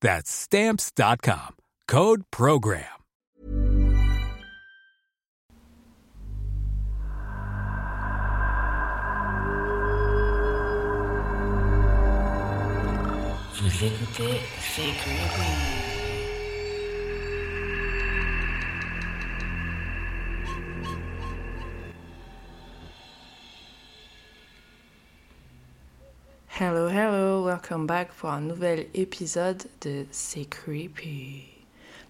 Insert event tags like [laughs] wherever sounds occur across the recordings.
That's stamps.com. Code program. Vous écoutez Hello, hello, welcome back pour un nouvel épisode de C'est Creepy.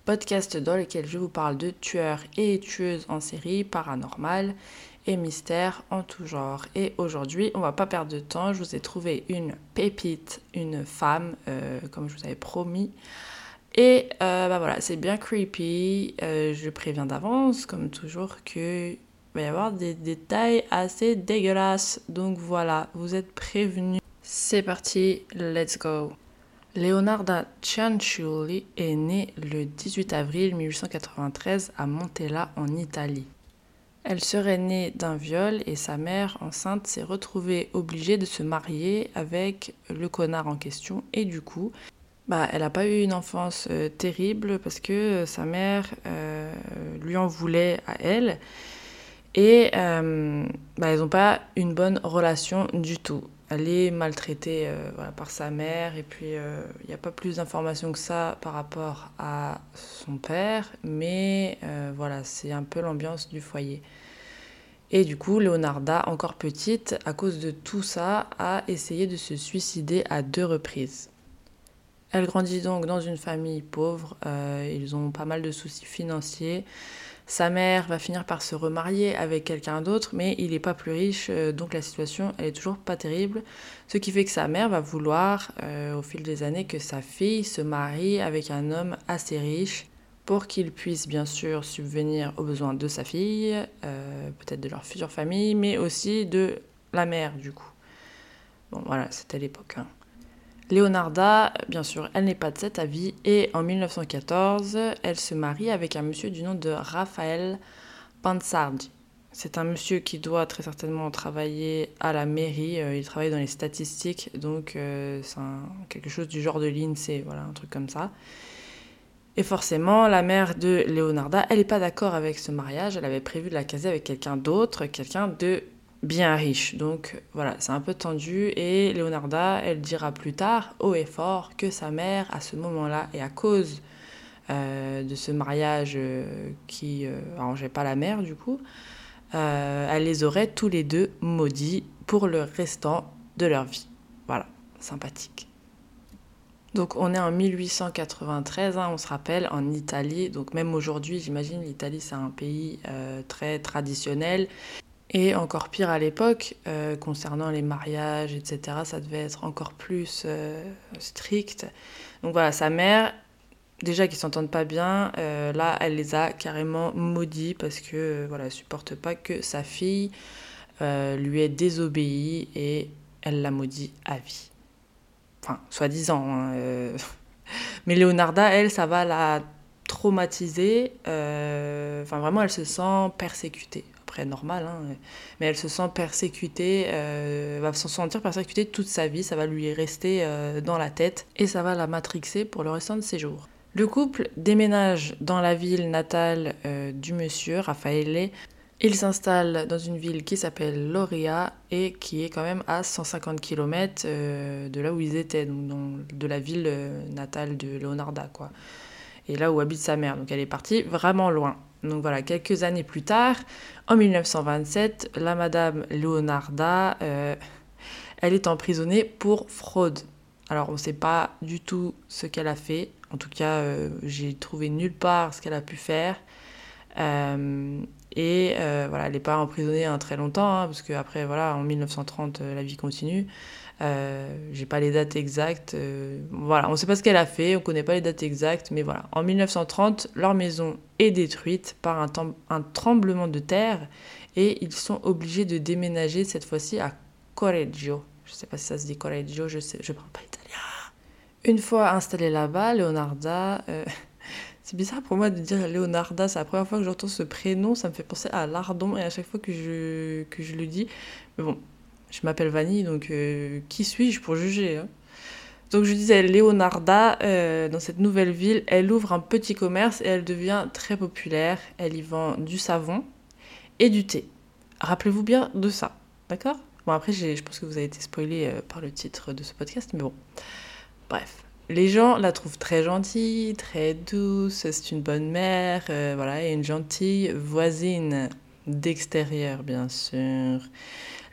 Podcast dans lequel je vous parle de tueurs et tueuses en série, paranormales et mystères en tout genre. Et aujourd'hui, on va pas perdre de temps, je vous ai trouvé une pépite, une femme, euh, comme je vous avais promis. Et euh, bah voilà, c'est bien creepy. Euh, je préviens d'avance, comme toujours, que va y avoir des détails assez dégueulasses. Donc voilà, vous êtes prévenus. C'est parti, let's go. Leonarda Cianciulli est née le 18 avril 1893 à Montella en Italie. Elle serait née d'un viol et sa mère, enceinte, s'est retrouvée obligée de se marier avec le connard en question et du coup, bah, elle n'a pas eu une enfance euh, terrible parce que sa mère euh, lui en voulait à elle et euh, bah, ils n'ont pas une bonne relation du tout elle est maltraitée euh, par sa mère et puis il euh, n'y a pas plus d'informations que ça par rapport à son père, mais euh, voilà, c'est un peu l'ambiance du foyer. Et du coup, Leonarda, encore petite, à cause de tout ça, a essayé de se suicider à deux reprises. Elle grandit donc dans une famille pauvre, ils ont pas mal de soucis financiers. Sa mère va finir par se remarier avec quelqu'un d'autre, mais il n'est pas plus riche, euh, donc la situation elle est toujours pas terrible. Ce qui fait que sa mère va vouloir, euh, au fil des années, que sa fille se marie avec un homme assez riche pour qu'il puisse bien sûr subvenir aux besoins de sa fille, euh, peut-être de leur future famille, mais aussi de la mère du coup. Bon voilà, c'était l'époque. Hein. Leonarda, bien sûr, elle n'est pas de cet avis et en 1914, elle se marie avec un monsieur du nom de Raphaël Pansardi. C'est un monsieur qui doit très certainement travailler à la mairie, euh, il travaille dans les statistiques, donc euh, c'est quelque chose du genre de l'INSEE, voilà, un truc comme ça. Et forcément, la mère de Leonarda, elle n'est pas d'accord avec ce mariage, elle avait prévu de la caser avec quelqu'un d'autre, quelqu'un de bien riche. Donc voilà, c'est un peu tendu. Et Leonarda, elle dira plus tard, haut et fort, que sa mère, à ce moment-là, et à cause euh, de ce mariage euh, qui euh, pas la mère, du coup, elle les aurait tous les deux maudits pour le restant de leur vie. Voilà, sympathique. Donc on est en 1893, hein, on se rappelle, en Italie. Donc même aujourd'hui, j'imagine, l'Italie c'est un pays très traditionnel. Et encore pire à l'époque, euh, concernant les mariages, etc., ça devait être encore plus euh, strict. Donc voilà, sa mère, déjà qu'ils s'entendent pas bien, euh, là, elle les a carrément maudits parce que voilà, supporte pas que sa fille lui ait désobéi et elle l'a maudit à vie. Enfin, soi-disant. Hein, [laughs] Mais Leonarda, elle, ça va la traumatiser. Enfin, vraiment, elle se sent persécutée près normal, hein, mais elle se sent persécutée, euh, va se sentir persécutée toute sa vie, ça va lui rester euh, dans la tête et ça va la matrixer pour le restant de ses jours. Le couple déménage dans la ville natale euh, du monsieur, Raffaele. Il s'installe dans une ville qui s'appelle Loria et qui est quand même à 150 km de là où ils étaient, donc de la ville natale de Leonarda, quoi. Et là où habite sa mère. Donc elle est partie vraiment loin. Donc voilà, quelques années plus tard, en 1927, la Madame Leonarda, euh, elle est emprisonnée pour fraude. Alors on ne sait pas du tout ce qu'elle a fait. En tout cas, euh, j'ai trouvé nulle part ce qu'elle a pu faire. Euh, et voilà, elle n'est pas emprisonnée un très longtemps, hein, parce qu'après, voilà, en 1930, la vie continue. Euh, j'ai pas les dates exactes. Euh, voilà, on sait pas ce qu'elle a fait, on connaît pas les dates exactes, mais voilà. En 1930, leur maison est détruite par un, tremblement de terre et ils sont obligés de déménager cette fois-ci à Correggio. Je sais pas si ça se dit Correggio, je sais, je parle pas italien. Une fois installée là-bas, Leonarda. Euh, [laughs] c'est bizarre pour moi de dire Leonarda, c'est la première fois que j'entends ce prénom, ça me fait penser à Lardon et à chaque fois que je, que je le dis. Mais bon, je m'appelle Vanille, donc euh, qui suis-je pour juger hein? Donc je disais, Leonarda, euh, dans cette nouvelle ville, elle ouvre un petit commerce et elle devient très populaire. Elle y vend du savon et du thé. Rappelez-vous bien de ça, d'accord? Bon, après, je pense que vous avez été spoilé euh, par le titre de ce podcast, mais bon. Bref. Les gens la trouvent très gentille, très douce, c'est une bonne mère, voilà, et une gentille voisine d'extérieur, bien sûr.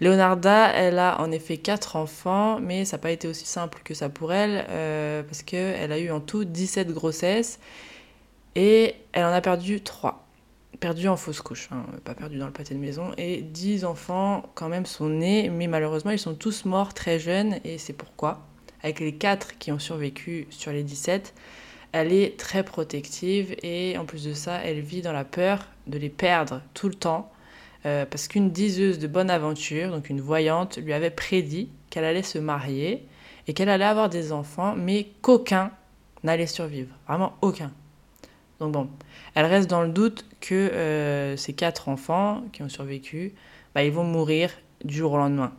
Leonarda, elle a en effet quatre enfants, mais ça n'a pas été aussi simple que ça pour elle, euh, parce qu'elle a eu en tout 17 grossesses, et elle en a perdu 3. Perdu en fausse couche, hein, pas perdu dans le pâté de maison, et 10 enfants quand même sont nés, mais malheureusement ils sont tous morts très jeunes, et c'est pourquoi, avec les 4 qui ont survécu sur les 17, elle est très protective, et en plus de ça, elle vit dans la peur de les perdre tout le temps, euh, parce qu'une diseuse de bonne aventure, donc une voyante, lui avait prédit qu'elle allait se marier et qu'elle allait avoir des enfants, mais qu'aucun n'allait survivre. Vraiment aucun. Donc bon, elle reste dans le doute que euh, ces quatre enfants qui ont survécu, bah, ils vont mourir du jour au lendemain.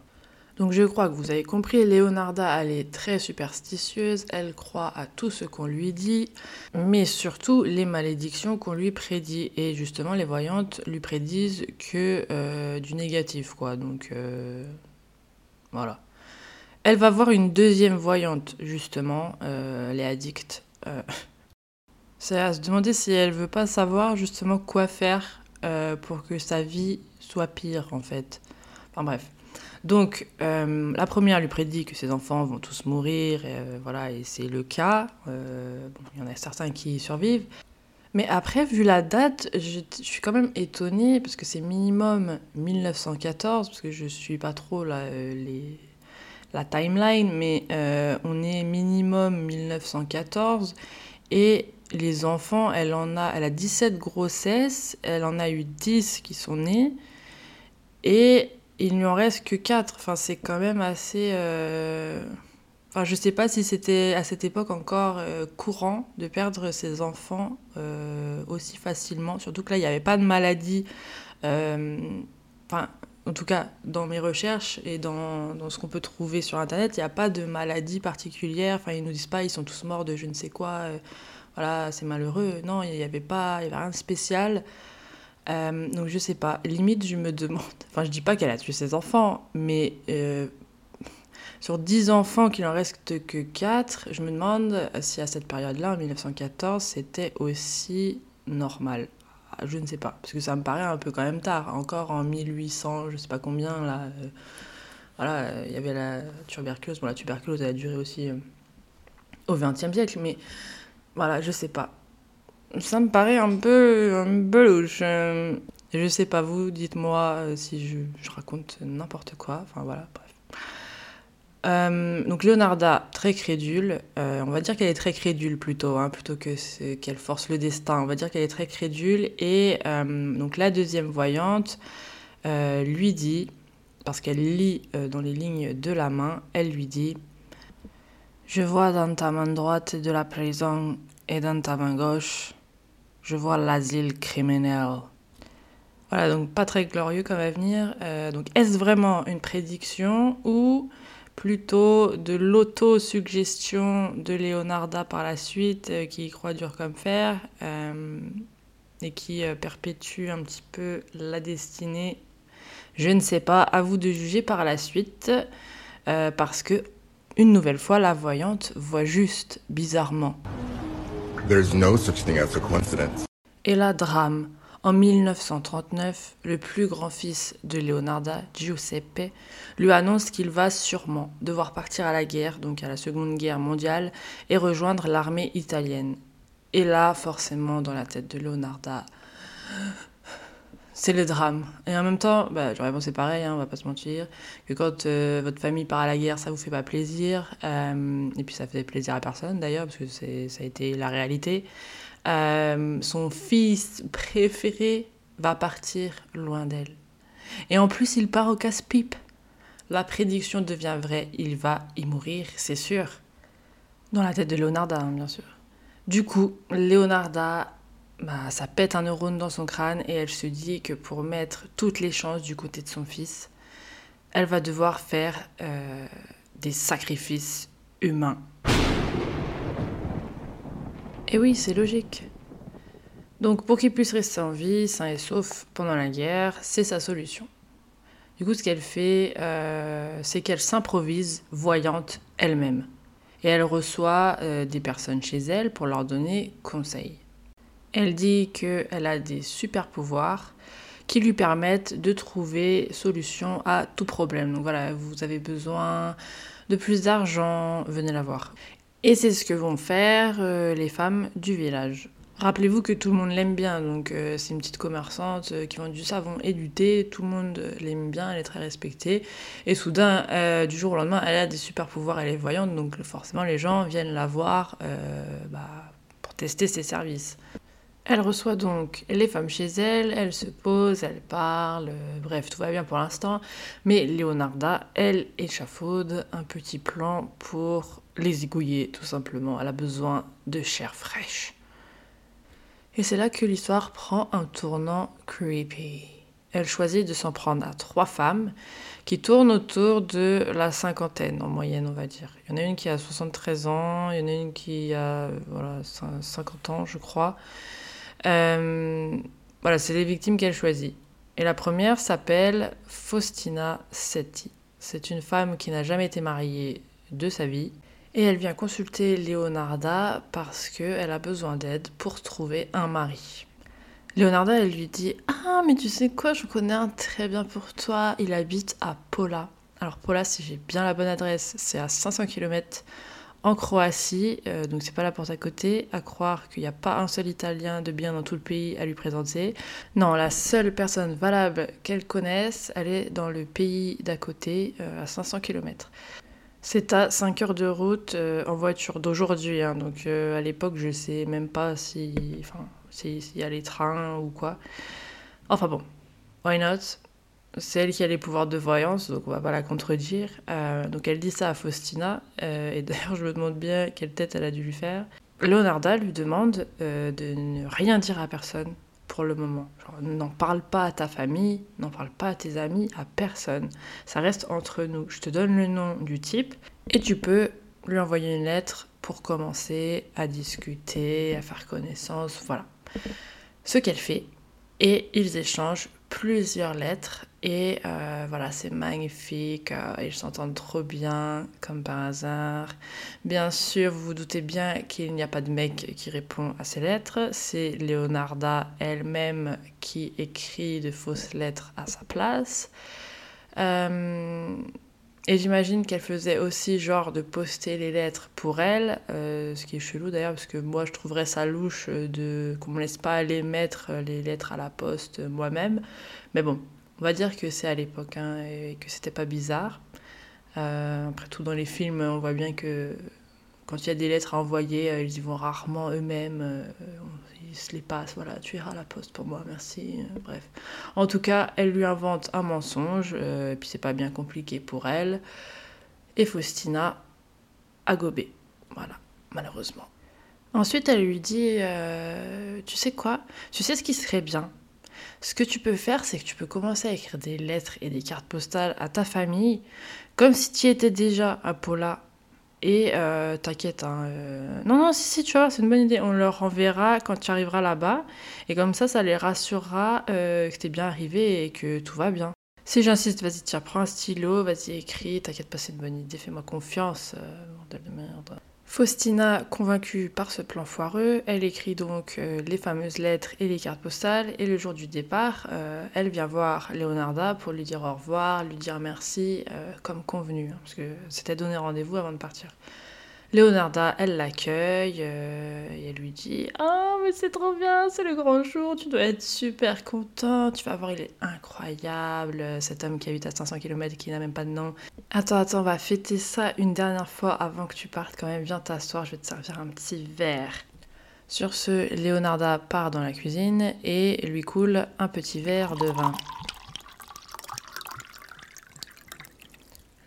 Donc je crois que vous avez compris, Leonarda, elle est très superstitieuse, elle croit à tout ce qu'on lui dit, mais surtout les malédictions qu'on lui prédit. Et justement, les voyantes lui prédisent que euh, du négatif, quoi. Donc euh, voilà. Elle va voir une deuxième voyante, justement, euh, elle est addicte. [laughs] C'est à se demander si elle veut pas savoir justement quoi faire pour que sa vie soit pire, en fait. Enfin bref. Donc, euh, la première lui prédit que ses enfants vont tous mourir, et, euh, voilà, et c'est le cas. Euh, il y en a certains qui survivent. Mais après, vu la date, je, suis quand même étonnée, parce que c'est minimum 1914, parce que je suis pas trop la, la timeline, mais on est minimum 1914, et les enfants, elle en a, elle a 17 grossesses, elle en a eu 10 qui sont nés, et il n'y en reste que 4. Enfin, c'est quand même assez. Euh... Enfin, je sais pas si c'était à cette époque encore euh, courant de perdre ses enfants euh, aussi facilement. Surtout que là, il n'y avait pas de maladie. Euh, enfin, en tout cas, dans mes recherches et dans, dans ce qu'on peut trouver sur Internet, il n'y a pas de maladie particulière. Enfin, ils nous disent pas, ils sont tous morts de je ne sais quoi. voilà, c'est malheureux. Non, il n'y avait pas, il y avait rien de spécial. Euh, donc je sais pas, limite je me demande, enfin je dis pas qu'elle a tué ses enfants, mais euh, sur 10 enfants qu'il en reste que 4, je me demande si à cette période-là, en 1914, c'était aussi normal. Ah, je ne sais pas, parce que ça me paraît un peu quand même tard, encore en 1800, je sais pas combien, là, euh, voilà, il y avait la tuberculose, bon la tuberculose elle a duré aussi au XXe siècle, mais voilà, je sais pas ça me paraît un peu, un louche. Euh, je sais pas vous, dites-moi euh, si je, je raconte n'importe quoi. Enfin voilà, bref. Euh, donc Leonarda, très crédule. on va dire qu'elle est très crédule plutôt, hein, plutôt que qu'elle force le destin. On va dire qu'elle est très crédule. Et donc la deuxième voyante lui dit, parce qu'elle lit dans les lignes de la main, elle lui dit Je vois dans ta main droite de la prison et dans ta main gauche je vois l'asile criminel. Voilà, donc pas très glorieux comme avenir. Euh, donc est-ce vraiment une prédiction ou plutôt de l'auto-suggestion de Leonarda par la suite, euh, qui croit dur comme fer euh, et qui perpétue un petit peu la destinée? Je ne sais pas, à vous de juger par la suite, parce que une nouvelle fois, la voyante voit juste, bizarrement. Et là, drame. En 1939, le plus grand-fils de Leonarda, Giuseppe, lui annonce qu'il va sûrement devoir partir à la guerre, donc à la Seconde Guerre mondiale, et rejoindre l'armée italienne. Et là, forcément, dans la tête de Leonarda, c'est le drame. Et en même temps, bah, c'est pareil, hein, on va pas se mentir, que quand euh, votre famille part à la guerre, ça vous fait pas plaisir, euh, et puis ça fait plaisir à personne d'ailleurs, parce que ça a été la réalité. Euh, son fils préféré va partir loin d'elle. Et en plus, il part au casse-pipe. La prédiction devient vraie, il va y mourir, c'est sûr. Dans la tête de Leonarda, hein, bien sûr. Du coup, Leonarda, bah, ça pète un neurone dans son crâne et elle se dit que pour mettre toutes les chances du côté de son fils, elle va devoir faire euh, des sacrifices humains et oui, c'est logique. Donc pour qu'il puisse rester en vie, sain et sauf pendant la guerre, c'est sa solution. Du coup, ce qu'elle fait, euh, c'est qu'elle s'improvise voyante elle-même. Et elle reçoit euh, des personnes chez elle pour leur donner conseil. Elle dit qu'elle a des super pouvoirs qui lui permettent de trouver solution à tout problème. Donc voilà, vous avez besoin de plus d'argent, venez la voir. Et c'est ce que vont faire euh, les femmes du village. Rappelez-vous que tout le monde l'aime bien, donc euh, c'est une petite commerçante euh, qui vend du savon et du thé, tout le monde l'aime bien, elle est très respectée. Et soudain, du jour au lendemain, elle a des super pouvoirs, elle est voyante, donc forcément les gens viennent la voir bah, pour tester ses services. Elle reçoit donc les femmes chez elle, elle se pose, elle parle, bref, tout va bien pour l'instant. Mais Leonarda, elle échafaude un petit plan pour les zigouiller tout simplement. Elle a besoin de chair fraîche. Et c'est là que l'histoire prend un tournant creepy. Elle choisit de s'en prendre à trois femmes qui tournent autour de la cinquantaine en moyenne, on va dire. Il y en a une qui a 73 ans, il y en a une qui a voilà, 50 ans, je crois. Euh, voilà, c'est les victimes qu'elle choisit. Et la première s'appelle Faustina Setti. C'est une femme qui n'a jamais été mariée de sa vie et elle vient consulter Leonarda parce qu'elle a besoin d'aide pour trouver un mari. Leonarda, elle lui dit Ah, mais tu sais quoi, je connais un très bien pour toi. Il habite à Pola. Alors, Pola, si j'ai bien la bonne adresse, c'est à 500 km en Croatie, euh, donc c'est pas la porte à côté. À croire qu'il n'y a pas un seul Italien de bien dans tout le pays à lui présenter. Non, la seule personne valable qu'elle connaisse, elle est dans le pays d'à côté, euh, à 500 km. C'est à 5 heures de route euh, en voiture d'aujourd'hui. Hein. donc euh, à l'époque, je sais même pas si, enfin, s'il y a les trains ou quoi. Enfin bon, why not? C'est elle qui a les pouvoirs de voyance, donc on va pas la contredire. Euh, donc elle dit ça à Faustina, et d'ailleurs je me demande bien quelle tête elle a dû lui faire. Leonarda lui demande de ne rien dire à personne pour le moment. N'en parle pas à ta famille, n'en parle pas à tes amis, à personne. Ça reste entre nous. Je te donne le nom du type et tu peux lui envoyer une lettre pour commencer à discuter, à faire connaissance, voilà. Ce qu'elle fait. Et ils échangent plusieurs lettres et euh, voilà, c'est magnifique, euh, ils s'entendent trop bien, comme par hasard. Bien sûr, vous vous doutez bien qu'il n'y a pas de mec qui répond à ces lettres, c'est Leonarda elle-même qui écrit de fausses lettres à sa place. Euh, et j'imagine qu'elle faisait aussi genre de poster les lettres pour elle, ce qui est chelou d'ailleurs, parce que moi je trouverais ça louche de qu'on me laisse pas aller mettre les lettres à la poste moi-même. Mais bon, on va dire que c'est à l'époque hein, et que c'était pas bizarre. Euh, après tout, dans les films, on voit bien que quand il y a des lettres à envoyer, euh, ils y vont rarement eux-mêmes se les passe, voilà, tu iras à la poste pour moi, merci, euh, bref. En tout cas, elle lui invente un mensonge, euh, et puis c'est pas bien compliqué pour elle. Et Faustina a gobé, voilà, malheureusement. Ensuite, elle lui dit, euh, tu sais quoi, tu sais ce qui serait bien? Ce que tu peux faire, c'est que tu peux commencer à écrire des lettres et des cartes postales à ta famille, comme si tu étais déjà à Paula. Et euh, t'inquiète, hein, euh, non, non, si, si, tu vois, c'est une bonne idée. On leur enverra quand tu arriveras là-bas. Et comme ça, ça les rassurera euh, que t'es bien arrivé et que tout va bien. Si j'insiste, vas-y, tiens, prends un stylo, vas-y, écris, t'inquiète pas, c'est une bonne idée, fais-moi confiance, bordel de merde. Faustina, convaincue par ce plan foireux, elle écrit donc euh, les fameuses lettres et les cartes postales, et le jour du départ, euh, elle vient voir Leonarda pour lui dire au revoir, lui dire merci, euh, comme convenu, hein, parce que c'était donné rendez-vous avant de partir. Leonarda, elle l'accueille euh, et elle lui dit Oh, mais c'est trop bien, c'est le grand jour, tu dois être super content, tu vas voir, il est incroyable, cet homme qui habite à 500 km et qui n'a même pas de nom. Attends, attends, on va fêter ça une dernière fois avant que tu partes quand même. Viens t'asseoir, je vais te servir un petit verre. Sur ce, Leonarda part dans la cuisine et lui coule un petit verre de vin.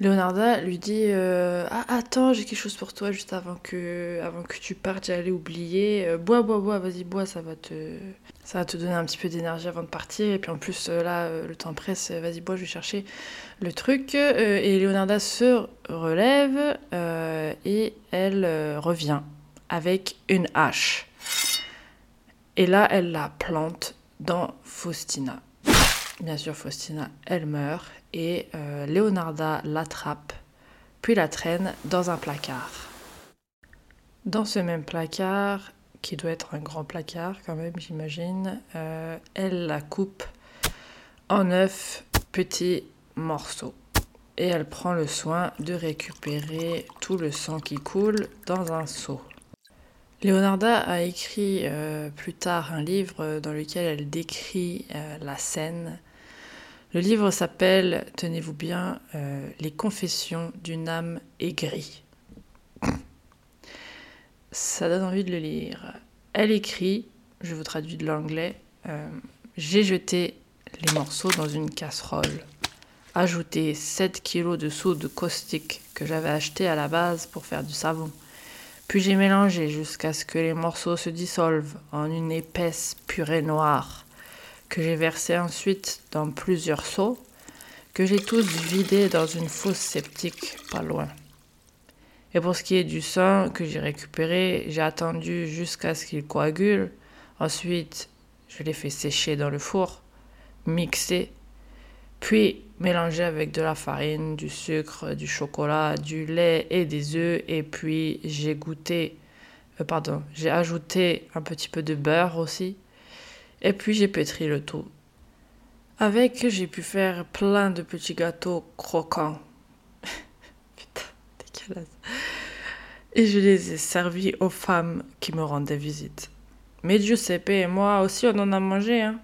Leonarda lui dit euh, Ah, attends, j'ai quelque chose pour toi juste avant que, avant que tu partes, j'allais oublier. Euh, bois, bois, bois, vas-y, bois, ça va, te, ça va te donner un petit peu d'énergie avant de partir. Et puis en plus, euh, là, le temps presse, vas-y, bois, je vais chercher le truc. et Leonarda se relève et elle revient avec une hache. Et là, elle la plante dans Faustina. Bien sûr, Faustina, elle meurt et euh, Leonarda l'attrape, puis la traîne dans un placard. Dans ce même placard, qui doit être un grand placard quand même, j'imagine, euh, elle la coupe en neuf petits morceaux. Et elle prend le soin de récupérer tout le sang qui coule dans un seau. Leonarda a écrit euh, plus tard un livre dans lequel elle décrit la scène le livre s'appelle, tenez-vous bien, euh, Les confessions d'une âme aigrie. Ça donne envie de le lire. Elle écrit, je vous traduis de l'anglais, euh, J'ai jeté les morceaux dans une casserole, ajouté 7 kilos de soude caustique que j'avais acheté à la base pour faire du savon. Puis j'ai mélangé jusqu'à ce que les morceaux se dissolvent en une épaisse purée noire que j'ai versé ensuite dans plusieurs seaux, que j'ai tous vidés dans une fosse sceptique pas loin. Et pour ce qui est du sang que j'ai récupéré, j'ai attendu jusqu'à ce qu'il coagule. Ensuite, je l'ai fait sécher dans le four, mixé, puis mélangé avec de la farine, du sucre, du chocolat, du lait et des œufs. Et puis j'ai goûté, euh, pardon, j'ai ajouté un petit peu de beurre aussi. Et puis j'ai pétri le tout. Avec, j'ai pu faire plein de petits gâteaux croquants. [laughs] Putain, dégueulasse. Et je les ai servis aux femmes qui me rendaient visite. Mais Giuseppe et moi aussi, on en a mangé. Hein.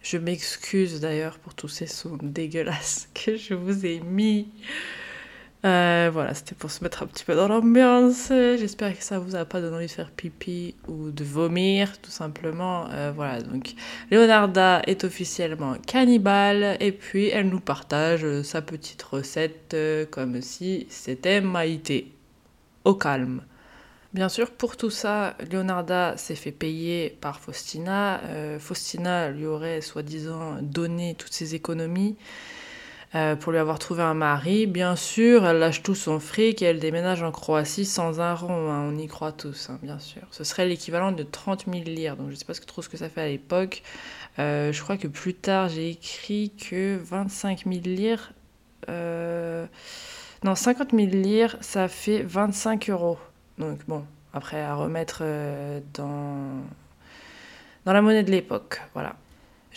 Je m'excuse d'ailleurs pour tous ces sons dégueulasses [laughs] que je vous ai mis. Euh, voilà, c'était pour se mettre un petit peu dans l'ambiance. J'espère que ça vous a pas donné envie de faire pipi ou de vomir, tout simplement. Euh, voilà, donc Leonarda est officiellement cannibale et puis elle nous partage sa petite recette euh, comme si c'était Maïté. Au calme. Bien sûr, pour tout ça, Leonarda s'est fait payer par Faustina. Faustina lui aurait soi-disant donné toutes ses économies. Euh, pour lui avoir trouvé un mari. Bien sûr, elle lâche tout son fric et elle déménage en Croatie sans un rond. Hein. on y croit tous, hein, bien sûr. Ce serait l'équivalent de 30 000 lire. Donc je ne sais pas trop ce que ça fait à l'époque. Euh, je crois que plus tard, j'ai écrit que 25 000 lire. Euh, non, 50 000 lire, ça fait 25 euros. Donc bon, après à remettre dans, dans la monnaie de l'époque. Voilà.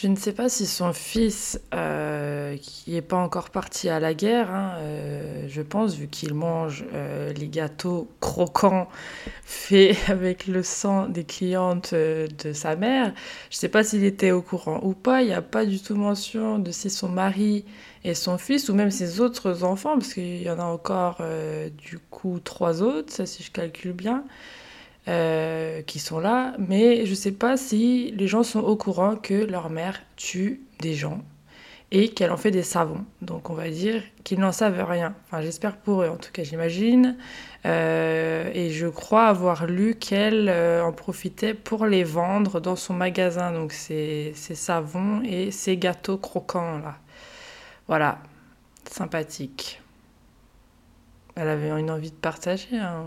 Je ne sais pas si son fils, euh, qui n'est pas encore parti à la guerre, hein, euh, je pense, vu qu'il mange euh, les gâteaux croquants faits [laughs] avec le sang des clientes de sa mère, je ne sais pas s'il était au courant ou pas. Il n'y a pas du tout mention de si son mari et son fils, ou même ses autres enfants, parce qu'il y en a encore du coup trois autres, si je calcule bien. Euh, qui sont là, mais je ne sais pas si les gens sont au courant que leur mère tue des gens et qu'elle en fait des savons. Donc on va dire qu'ils n'en savent rien. Enfin j'espère pour eux en tout cas j'imagine. Euh, et je crois avoir lu qu'elle euh, en profitait pour les vendre dans son magasin. Donc ces, savons et ces gâteaux croquants là. Voilà, sympathique. Elle avait une envie de partager. Hein.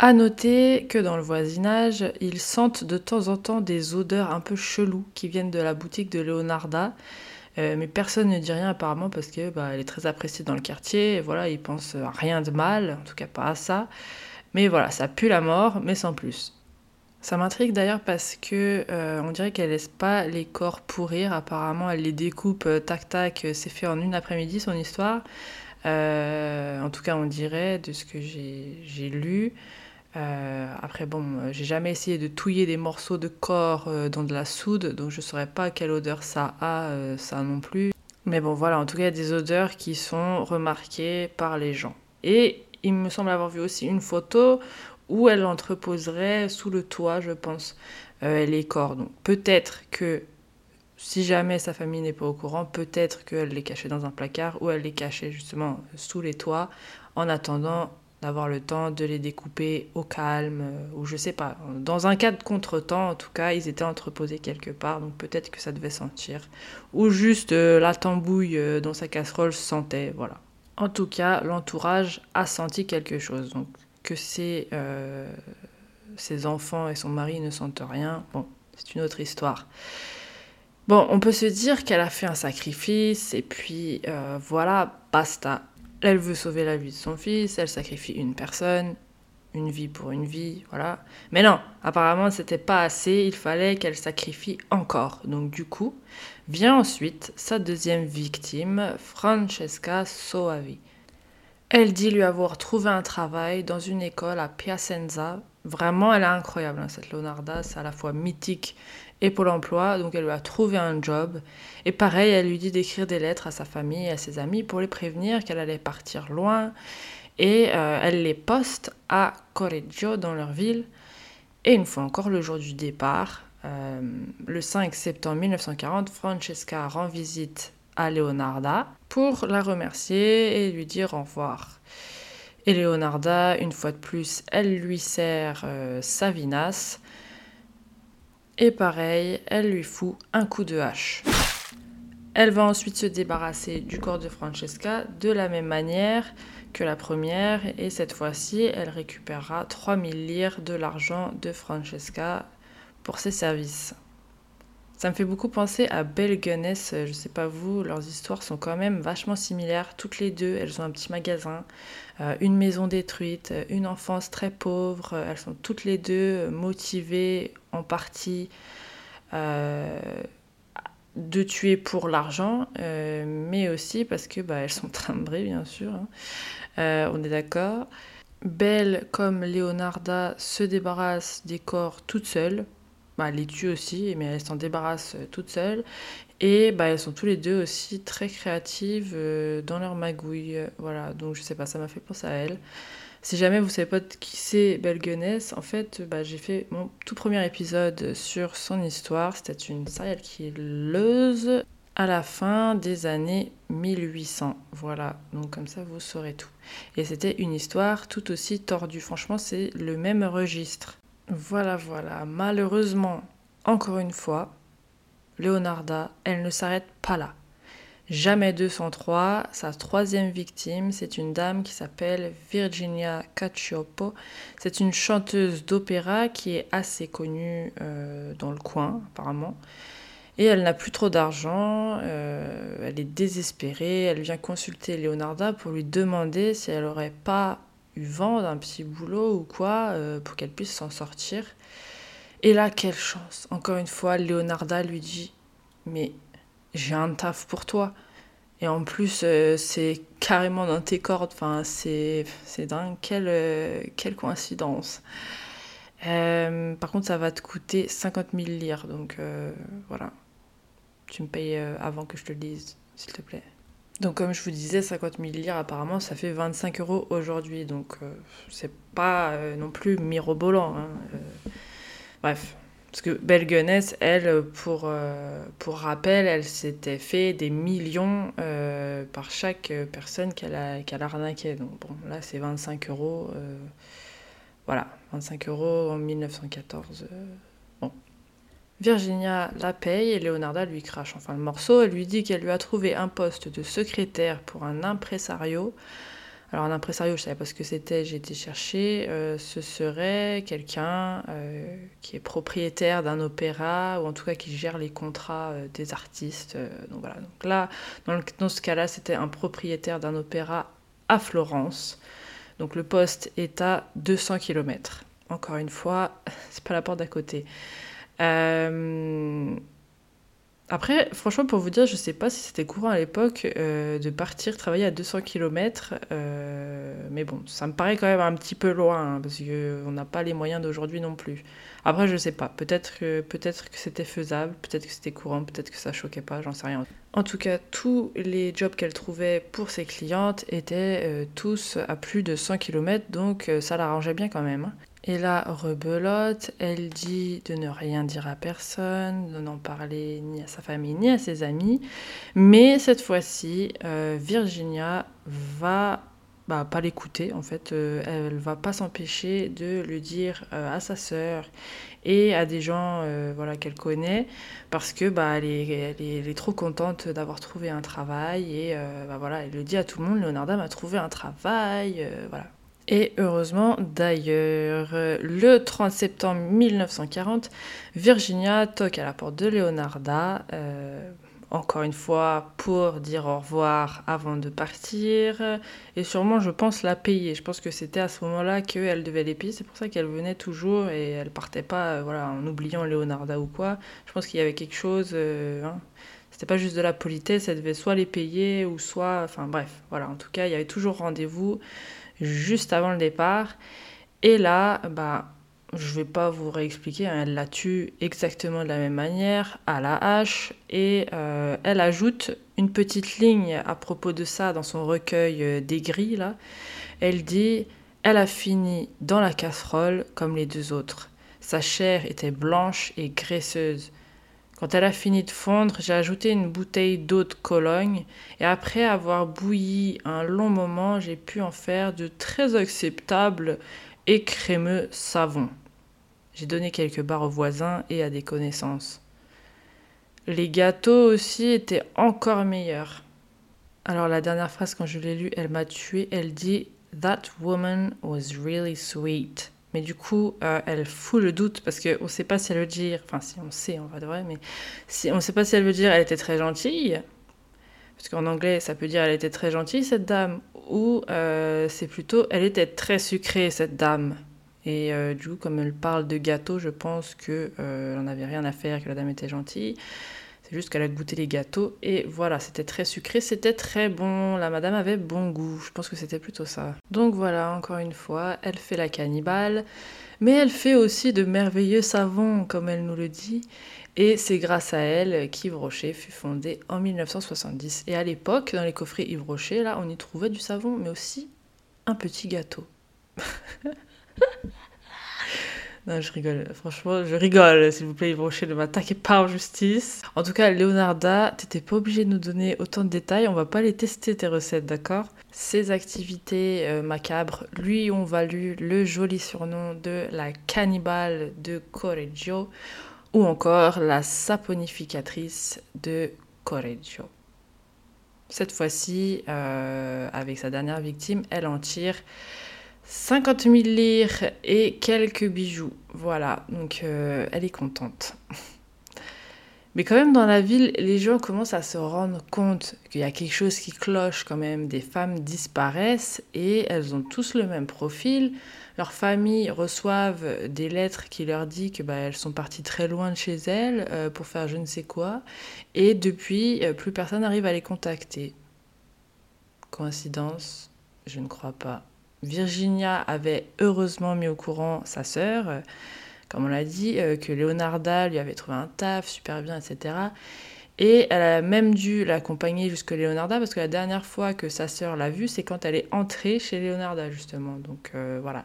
À noter que dans le voisinage, ils sentent de temps en temps des odeurs un peu cheloues qui viennent de la boutique de Leonarda. Euh, mais personne ne dit rien apparemment parce que bah, est très appréciée dans le quartier. Et voilà, ils pensent à rien de mal, en tout cas pas à ça. Mais voilà, ça pue la mort, mais sans plus. Ça m'intrigue d'ailleurs parce que euh, on dirait qu'elle laisse pas les corps pourrir. Apparemment, elle les découpe euh, tac tac. C'est fait en une après-midi son histoire. en tout cas, on dirait de ce que j'ai lu. Euh, après, bon, euh, j'ai jamais essayé de touiller des morceaux de corps euh, dans de la soude, donc je saurais pas quelle odeur ça a, ça non plus. Mais bon, voilà, en tout cas, des odeurs qui sont remarquées par les gens. Et il me semble avoir vu aussi une photo où elle entreposerait sous le toit, je pense, les corps. Donc peut-être que si jamais sa famille n'est pas au courant, peut-être qu'elle les cachait dans un placard ou elle les cachait justement sous les toits en attendant d'avoir le temps de les découper au calme, euh, ou je sais pas. Dans un cas de contretemps, en tout cas, ils étaient entreposés quelque part, donc peut-être que ça devait sentir. Ou juste euh, la tambouille euh, dans sa casserole sentait, voilà. En tout cas, l'entourage a senti quelque chose. Donc que ses, ses enfants et son mari ne sentent rien, bon, c'est une autre histoire. Bon, on peut se dire qu'elle a fait un sacrifice, et puis voilà, basta. Elle veut sauver la vie de son fils, elle sacrifie une personne, une vie pour une vie, voilà. Mais non, apparemment c'était pas assez, il fallait qu'elle sacrifie encore. Donc du coup, vient ensuite sa deuxième victime, Francesca Soavi. Elle dit lui avoir trouvé un travail dans une école à Piacenza. Vraiment, elle est incroyable, hein, cette Leonarda, c'est à la fois mythique et Pôle emploi, donc elle lui a trouvé un job. Et pareil, elle lui dit d'écrire des lettres à sa famille et à ses amis pour les prévenir qu'elle allait partir loin. Et euh, elle les poste à Correggio, dans leur ville. Et une fois encore, le jour du départ, euh, le 5 septembre 1940, Francesca rend visite à Leonarda pour la remercier et lui dire au revoir. Et Leonarda, une fois de plus, elle lui sert euh, et pareil, elle lui fout un coup de hache. Elle va ensuite se débarrasser du corps de Francesca de la même manière que la première et cette fois-ci, elle récupérera 3000 lire de l'argent de Francesca pour ses services. Ça me fait beaucoup penser à Belle Gunness, je sais pas vous, leurs histoires sont quand même vachement similaires. Toutes les deux, elles ont un petit magasin, euh, une maison détruite, une enfance très pauvre. Elles sont toutes les deux motivées en partie euh, de tuer pour l'argent, euh, mais aussi parce que bah, elles sont [laughs] timbrées, bien sûr. Hein. on est d'accord. Belle, comme Leonarda, se débarrasse des corps toute seule bah, les tue aussi, mais elles s'en débarrassent euh, toutes seules. Et bah, elles sont tous les deux aussi très créatives euh, dans leur magouille. Voilà, donc je sais pas, ça m'a fait penser à elles. Si jamais vous savez pas qui c'est Belle en fait, bah, j'ai fait mon tout premier épisode sur son histoire. C'était une serial killeuse à la fin des années 1800. Voilà, donc comme ça vous saurez tout. Et c'était une histoire tout aussi tordue. Franchement, c'est le même registre. Voilà, voilà. Malheureusement, encore une fois, Leonarda, elle ne s'arrête pas là. Jamais 203, sa troisième victime, c'est une dame qui s'appelle Virginia Cacioppo. C'est une chanteuse d'opéra qui est assez connue euh, dans le coin, apparemment. Et elle n'a plus trop d'argent, euh, elle est désespérée, elle vient consulter Leonarda pour lui demander si elle n'aurait pas vendre un petit boulot ou quoi euh, pour qu'elle puisse s'en sortir. Et là, quelle chance. Encore une fois, Leonarda lui dit Mais j'ai un taf pour toi. Et en plus, euh, c'est carrément dans tes cordes. Enfin, c'est, c'est dingue. Quelle, euh, quelle coïncidence. par contre, ça va te coûter 50 000 lire. Donc voilà. Tu me payes avant que je te le dise, s'il te plaît. Donc comme je vous disais, 50 000 lire apparemment ça fait 25 euros aujourd'hui, donc euh, c'est pas euh, non plus mirobolant. Hein, euh. bref, Parce que Belle elle, pour, euh, pour rappel, elle s'était fait des millions par chaque personne qu'elle a, qu'elle a arnaqué. Donc bon, là, c'est 25 euros. voilà, 25 euros en 1914. Virginia la paye et Leonarda lui crache enfin le morceau. Elle lui dit qu'elle lui a trouvé un poste de secrétaire pour un impresario. Alors un impresario, je savais pas ce que c'était, j'ai été chercher. Euh, ce serait quelqu'un euh, qui est propriétaire d'un opéra ou en tout cas qui gère les contrats euh, des artistes. donc voilà. Donc là, dans ce cas-là, c'était un propriétaire d'un opéra à Florence. Donc le poste est à 200 km. Encore une fois, [laughs] c'est pas la porte d'à côté. Euh, Après, franchement, pour vous dire, je sais pas si c'était courant à l'époque euh, de partir travailler à 200 km. mais bon, ça me paraît quand même un petit peu loin, hein, parce qu'on n'a pas les moyens d'aujourd'hui non plus. Après, je sais pas. Peut-être que, peut-être que c'était faisable, peut-être que c'était courant, peut-être que ça choquait pas, j'en sais rien. En tout cas, tous les jobs qu'elle trouvait pour ses clientes étaient euh, tous à plus de 100 km, donc euh, ça l'arrangeait bien quand même. Et là, rebelote, elle dit de ne rien dire à personne, de n'en parler ni à sa famille ni à ses amis. Mais cette fois-ci, euh, Virginia va bah, pas l'écouter en fait. Euh, elle va pas s'empêcher de le dire euh, à sa sœur et à des gens euh, voilà, qu'elle connaît parce que bah, elle, est, elle, est, trop contente d'avoir trouvé un travail et euh, bah, voilà, elle le dit à tout le monde, Leonarda m'a trouvé un travail, voilà. Et heureusement, d'ailleurs, le 30 septembre 1940, Virginia toque à la porte de Leonarda, euh, encore une fois pour dire au revoir avant de partir, et sûrement, je pense, la payer. Je pense que c'était à ce moment-là qu'elle devait les payer, c'est pour ça qu'elle venait toujours et elle partait pas euh, voilà, en oubliant Leonarda ou quoi. Je pense qu'il y avait quelque chose. euh, hein. C'était pas juste de la politesse, elle devait soit les payer ou soit. Enfin bref, voilà. En tout cas, il y avait toujours rendez-vous juste avant le départ. Et là, bah, je vais pas vous réexpliquer, hein, elle la tue exactement de la même manière, à la hache, et euh, elle ajoute une petite ligne à propos de ça dans son recueil euh, des grilles, là. Elle dit Elle a fini dans la casserole comme les deux autres. Sa chair était blanche et graisseuse. Quand elle a fini de fondre, j'ai ajouté une bouteille d'eau de Cologne et après avoir bouilli un long moment, j'ai pu en faire de très acceptables et crémeux savon. J'ai donné quelques barres aux voisins et à des connaissances. Les gâteaux aussi étaient encore meilleurs. Alors la dernière phrase quand je l'ai lue, elle m'a tuée. Elle dit That woman was really sweet. Mais du coup, euh, elle fout le doute parce qu'on ne sait pas si elle veut dire, enfin si on sait en vrai de vrai, mais si on ne sait pas si elle veut dire elle était très gentille, parce qu'en anglais ça peut dire elle était très gentille cette dame, ou euh, c'est plutôt elle était très sucrée cette dame. Et euh, du coup, comme elle parle de gâteau, je pense qu'elle n'en avait rien à faire, que la dame était gentille. C'est juste qu'elle a goûté les gâteaux et voilà, c'était très sucré, c'était très bon. La madame avait bon goût, je pense que c'était plutôt ça. Donc voilà, encore une fois, elle fait la cannibale, mais elle fait aussi de merveilleux savons, comme elle nous le dit. Et c'est grâce à elle qu'Yves Rocher fut fondé en 1970. Et à l'époque, dans les coffrets Yves Rocher, là, on y trouvait du savon, mais aussi un petit gâteau. [laughs] Je rigole. Franchement, je rigole. S'il vous plaît, Yves Rocher, ne m'attaquez pas en justice. En tout cas, Leonarda, t'étais pas obligé de nous donner autant de détails. On va pas les tester, tes recettes, d'accord? Ces activités euh, macabres lui ont valu le joli surnom de la cannibale de Correggio ou encore la saponificatrice de Correggio. Cette fois-ci, euh, avec sa dernière victime, elle en tire 50 000 lires et quelques bijoux. Voilà, donc euh, elle est contente. [laughs] Mais quand même, dans la ville, les gens commencent à se rendre compte qu'il y a quelque chose qui cloche quand même. Des femmes disparaissent et elles ont tous le même profil. Leurs familles reçoivent des lettres qui leur disent que bah, elles sont parties très loin de chez elles euh, pour faire je ne sais quoi. Et depuis, euh, plus personne n'arrive à les contacter. Coïncidence? Je ne crois pas. Virginia avait heureusement mis au courant sa sœur, euh, comme on l'a dit, euh, que Leonarda lui avait trouvé un taf super bien, etc. Et elle a même dû l'accompagner jusque Leonarda parce que la dernière fois que sa sœur l'a vue, c'est quand elle est entrée chez Leonarda justement. Donc euh, voilà.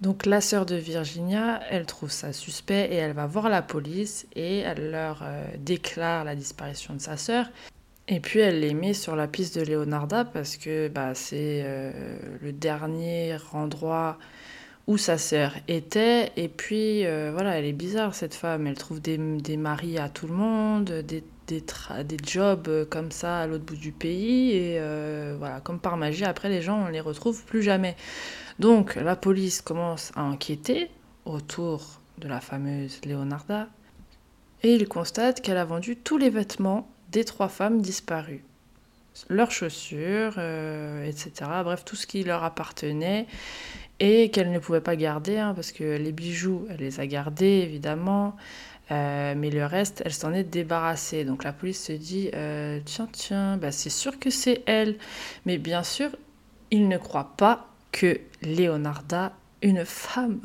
Donc la sœur de Virginia, elle trouve ça suspect et elle va voir la police et elle leur déclare la disparition de sa sœur. Et puis elle les met sur la piste de Leonarda parce que bah, c'est euh, le dernier endroit où sa sœur était. Et puis euh, voilà, elle est bizarre cette femme. Elle trouve des, des maris à tout le monde, des, des, des jobs comme ça à l'autre bout du pays. Et voilà, comme par magie, après les gens, on les retrouve plus jamais. Donc la police commence à enquêter autour de la fameuse Leonarda et il constate qu'elle a vendu tous les vêtements des trois femmes disparues. Leurs chaussures, euh, etc. Bref, tout ce qui leur appartenait et qu'elle ne pouvait pas garder, hein, parce que les bijoux, elle les a gardés évidemment, euh, mais le reste, elle s'en est débarrassée. Donc la police se dit, euh, tiens, tiens, bah, c'est sûr que c'est elle. Mais bien sûr, ils ne croient pas que Leonarda, une femme,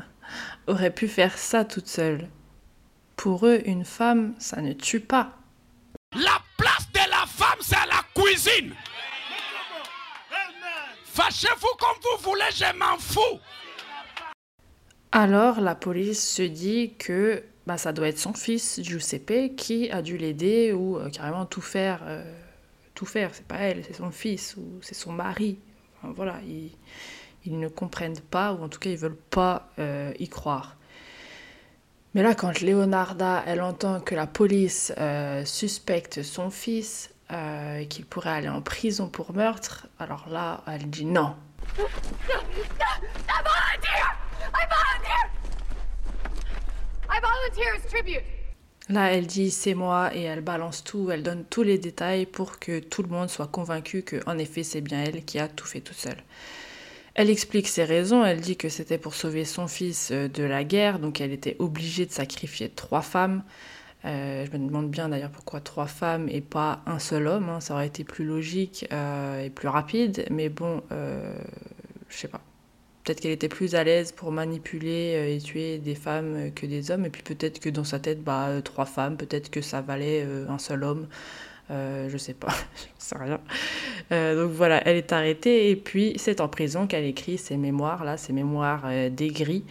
aurait pu faire ça toute seule. Pour eux, une femme, ça ne tue pas. La place de la femme, c'est à la cuisine. Fâchez-vous comme vous voulez, je m'en fous. Alors la police se dit que bah, ça doit être son fils, Giuseppe, qui a dû l'aider ou euh, carrément tout faire. Euh, tout faire, c'est pas elle, c'est son fils ou c'est son mari. voilà, il, ils ne comprennent pas, ou en tout cas ils veulent pas euh, y croire. Mais là, quand Leonarda, elle entend que la police euh, suspecte son fils euh, et qu'il pourrait aller en prison pour meurtre, alors là, elle dit non. Là, elle dit c'est moi et elle balance tout, elle donne tous les détails pour que tout le monde soit convaincu que en effet c'est bien elle qui a tout fait toute seule. Elle explique ses raisons, elle dit que c'était pour sauver son fils euh, de la guerre, donc elle était obligée de sacrifier trois femmes. Euh, je me demande bien d'ailleurs pourquoi trois femmes et pas un seul homme, hein. ça aurait été plus logique euh, et plus rapide, mais bon, je sais pas. Peut-être qu'elle était plus à l'aise pour manipuler et tuer des femmes que des hommes, et puis peut-être que dans sa tête, bah, trois femmes, peut-être que ça valait un seul homme. Euh, je sais pas, [laughs] je sais rien. Euh, donc voilà, elle est arrêtée et puis c'est en prison qu'elle écrit ses mémoires, là, ses mémoires euh, gris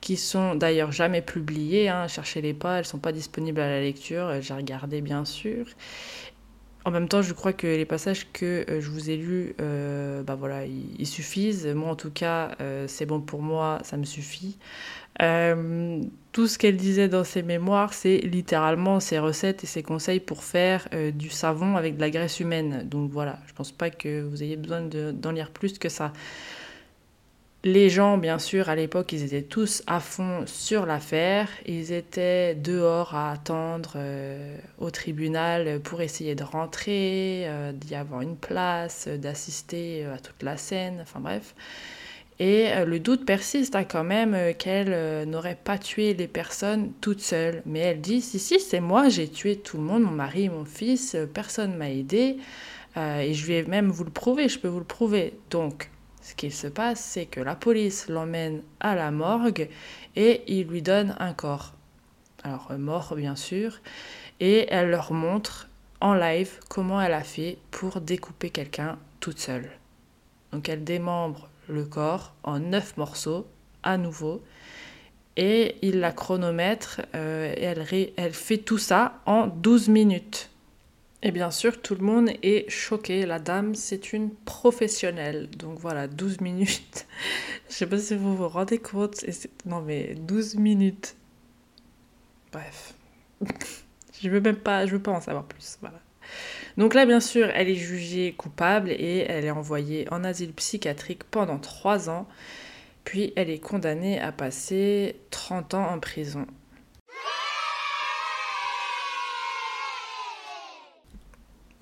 qui sont d'ailleurs jamais publiées. Hein, cherchez-les pas, elles sont pas disponibles à la lecture. J'ai regardé bien sûr. En même temps, je crois que les passages que je vous ai lus, bah voilà, ils, suffisent. Moi, en tout cas, c'est bon pour moi, ça me suffit. Euh, tout ce qu'elle disait dans ses mémoires, c'est littéralement ses recettes et ses conseils pour faire euh, du savon avec de la graisse humaine. Donc voilà, je pense pas que vous ayez besoin d'en lire plus que ça. Les gens, bien sûr, à l'époque, ils étaient tous à fond sur l'affaire. Ils étaient dehors à attendre euh, au tribunal pour essayer de rentrer, d'y avoir une place, d'assister à toute la scène, enfin bref. Et euh, le doute persiste hein, quand même euh, qu'elle euh, n'aurait pas tué les personnes toute seule. Mais elle dit, si, si, c'est moi, j'ai tué tout le monde, mon mari, mon fils, personne m'a aidé. et je vais même vous le prouver, je peux vous le prouver. Donc, ce qu'il se passe, c'est que la police l'emmène à la morgue et il lui donne un corps. Alors, mort, bien sûr. Et elle leur montre en live comment elle a fait pour découper quelqu'un toute seule. Donc, elle démembre le corps en neuf morceaux à nouveau et il la chronomètre euh, et elle, elle fait tout ça en 12 minutes. Et bien sûr, tout le monde est choqué. La dame, c'est une professionnelle. Donc voilà, 12 [laughs] minutes. Je sais pas si vous vous rendez compte. Non mais 12 minutes. Bref. [laughs] je veux même pas, je veux pas en savoir plus. Voilà. Donc là, bien sûr, elle est jugée coupable et elle est envoyée en asile psychiatrique pendant 3 ans. Puis elle est condamnée à passer 30 ans en prison.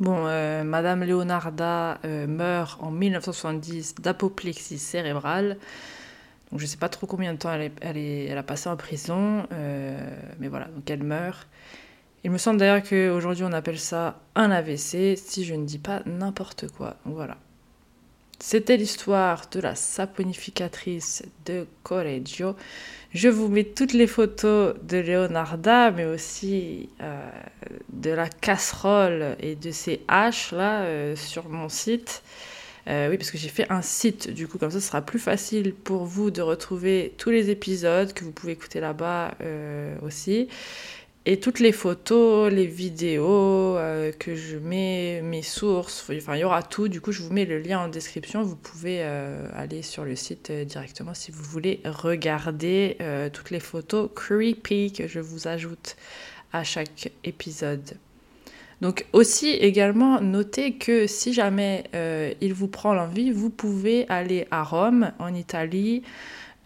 Bon, euh, Madame Leonarda euh, meurt en 1970 d'apoplexie cérébrale. Donc je ne sais pas trop combien de temps elle, a passé en prison, euh, mais voilà, donc elle meurt. Il me semble d'ailleurs qu'aujourd'hui on appelle ça un AVC, si je ne dis pas n'importe quoi. voilà. C'était l'histoire de la saponificatrice de Correggio. Je vous mets toutes les photos de Leonarda, mais aussi euh, de la casserole et de ses haches là euh, sur mon site. Euh, oui, parce que j'ai fait un site, du coup, comme ça, ce sera plus facile pour vous de retrouver tous les épisodes que vous pouvez écouter là-bas aussi. Et toutes les photos, les vidéos euh, que je mets, mes sources, enfin il y aura tout. Du coup, je vous mets le lien en description. Vous pouvez aller sur le site directement si vous voulez regarder toutes les photos creepy que je vous ajoute à chaque épisode. Donc aussi également notez que si jamais euh, il vous prend l'envie, vous pouvez aller à Rome, en Italie,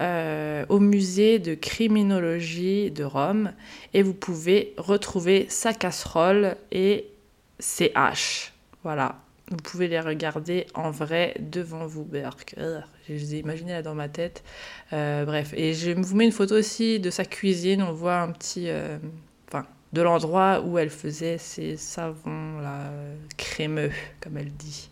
euh, au musée de criminologie de Rome, et vous pouvez retrouver sa casserole et ses haches. Voilà, vous pouvez les regarder en vrai devant vous. Je les ai imaginés là dans ma tête. Euh, bref, et je vous mets une photo aussi de sa cuisine. On voit un petit, de l'endroit où elle faisait ses savons là, crémeux, comme elle dit.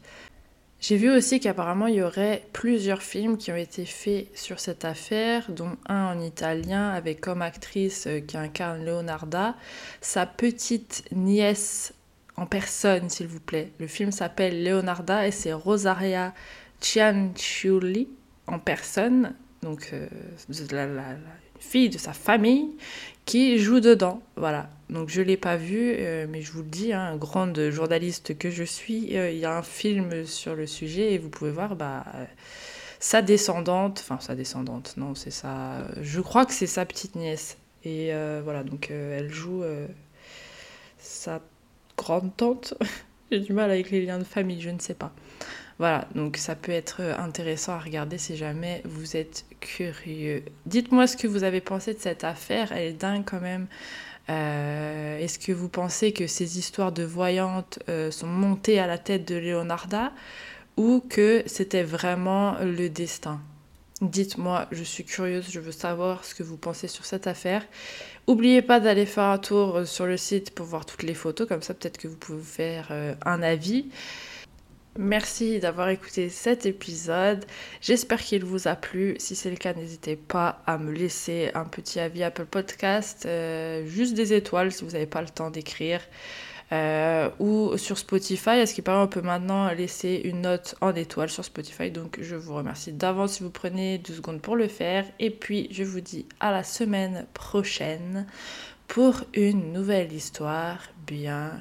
J'ai vu aussi qu'apparemment il y aurait plusieurs films qui ont été faits sur cette affaire, dont un en italien avec comme actrice euh, qui incarne Leonarda, sa petite nièce en personne, s'il vous plaît. Le film s'appelle Leonarda et c'est Rosaria Cianciulli en personne, donc euh, la, fille de sa famille, qui joue dedans. Voilà. Donc je ne l'ai pas vu, euh, mais je vous le dis, hein, grande journaliste que je suis, euh, il y a un film sur le sujet et vous pouvez voir bah, sa descendante, enfin sa descendante, non, c'est ça. Je crois que c'est sa petite nièce. Et euh, voilà, donc elle joue sa grande tante. [laughs] J'ai du mal avec les liens de famille, je ne sais pas. Voilà, donc ça peut être intéressant à regarder si jamais vous êtes curieux. Dites-moi ce que vous avez pensé de cette affaire, elle est dingue quand même. Euh, est-ce que vous pensez que ces histoires de voyantes euh, sont montées à la tête de Leonarda ou que c'était vraiment le destin? Dites-moi, je suis curieuse, je veux savoir ce que vous pensez sur cette affaire. N'oubliez pas d'aller faire un tour euh, sur le site pour voir toutes les photos, comme ça peut-être que vous pouvez faire un avis. Merci d'avoir écouté cet épisode. J'espère qu'il vous a plu. Si c'est le cas, n'hésitez pas à me laisser un petit avis Apple Podcast, euh, juste des étoiles si vous n'avez pas le temps d'écrire. Euh, ou sur Spotify. est ce qu'il paraît, on peut maintenant laisser une note en étoile sur Spotify. Donc je vous remercie d'avance si vous prenez deux secondes pour le faire. Et puis je vous dis à la semaine prochaine pour une nouvelle histoire bien.